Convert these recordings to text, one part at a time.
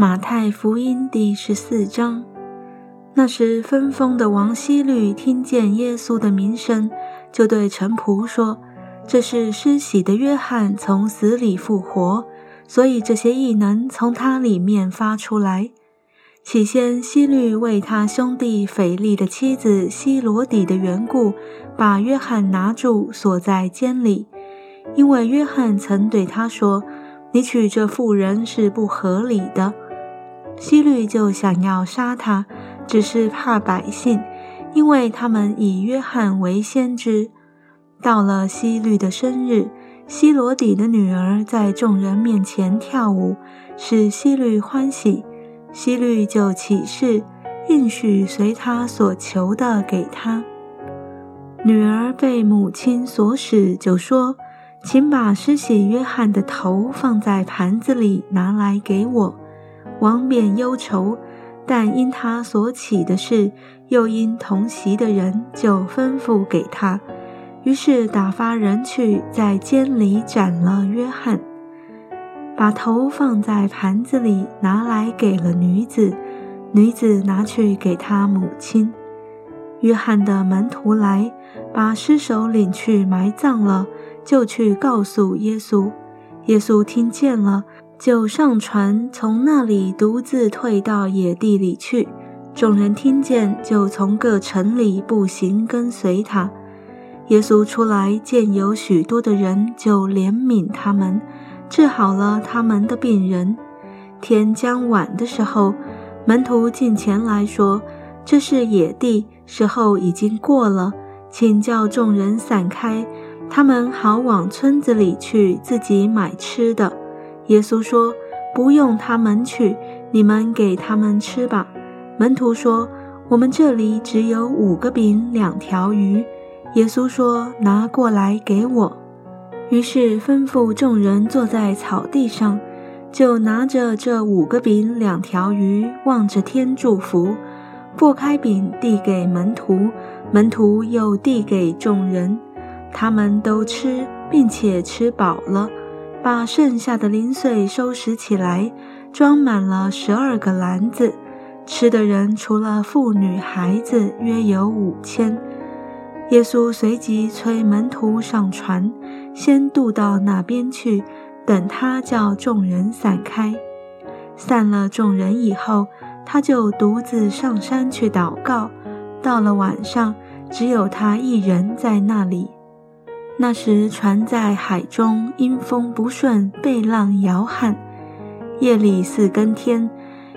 马太福音第十四章。那时，分封的王希律听见耶稣的名声，就对臣仆说：“这是施洗的约翰从死里复活，所以这些异能从他里面发出来。”起先，希律为他兄弟腓力的妻子希罗底的缘故，把约翰拿住，锁在监里，因为约翰曾对他说：“你娶这妇人是不合理的。”希律就想要杀他，只是怕百姓，因为他们以约翰为先知。到了希律的生日，希罗底的女儿在众人面前跳舞，使希律欢喜。希律就起誓，应许随他所求的给他。女儿被母亲所使，就说：“请把施洗约翰的头放在盘子里，拿来给我。”王冕忧愁，但因他所起的事，又因同席的人，就吩咐给他。于是打发人去，在监里斩了约翰，把头放在盘子里，拿来给了女子。女子拿去给他母亲。约翰的门徒来，把尸首领去埋葬了，就去告诉耶稣。耶稣听见了。就上船，从那里独自退到野地里去。众人听见，就从各城里步行跟随他。耶稣出来见有许多的人，就怜悯他们，治好了他们的病人。天将晚的时候，门徒进前来说：“这是野地，时候已经过了，请叫众人散开，他们好往村子里去，自己买吃的。”耶稣说：“不用他们去，你们给他们吃吧。”门徒说：“我们这里只有五个饼，两条鱼。”耶稣说：“拿过来给我。”于是吩咐众人坐在草地上，就拿着这五个饼、两条鱼，望着天祝福，拨开饼递给门徒，门徒又递给众人，他们都吃，并且吃饱了。把剩下的零碎收拾起来，装满了十二个篮子。吃的人除了妇女孩子，约有五千。耶稣随即催门徒上船，先渡到那边去，等他叫众人散开。散了众人以后，他就独自上山去祷告。到了晚上，只有他一人在那里。那时船在海中，因风不顺，被浪摇撼。夜里四更天，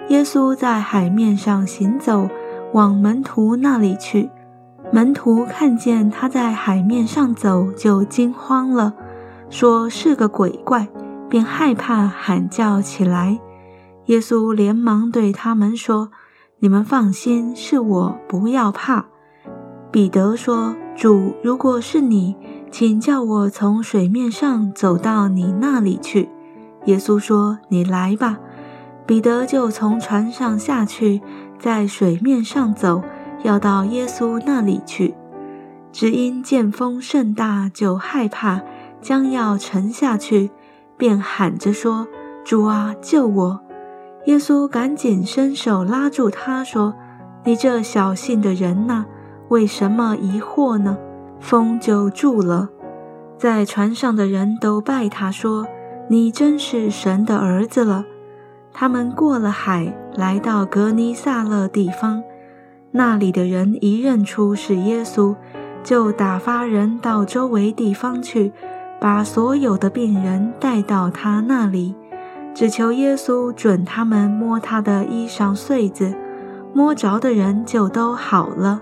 耶稣在海面上行走，往门徒那里去。门徒看见他在海面上走，就惊慌了，说是个鬼怪，便害怕，喊叫起来。耶稣连忙对他们说：“你们放心，是我，不要怕。”彼得说：“主，如果是你。”请叫我从水面上走到你那里去。耶稣说：“你来吧。”彼得就从船上下去，在水面上走，要到耶稣那里去。只因见风甚大，就害怕，将要沉下去，便喊着说：“主啊，救我！”耶稣赶紧伸手拉住他，说：“你这小信的人呐，为什么疑惑呢？”风就住了，在船上的人都拜他，说：“你真是神的儿子了。”他们过了海，来到格尼萨勒地方，那里的人一认出是耶稣，就打发人到周围地方去，把所有的病人带到他那里，只求耶稣准他们摸他的衣裳穗子，摸着的人就都好了。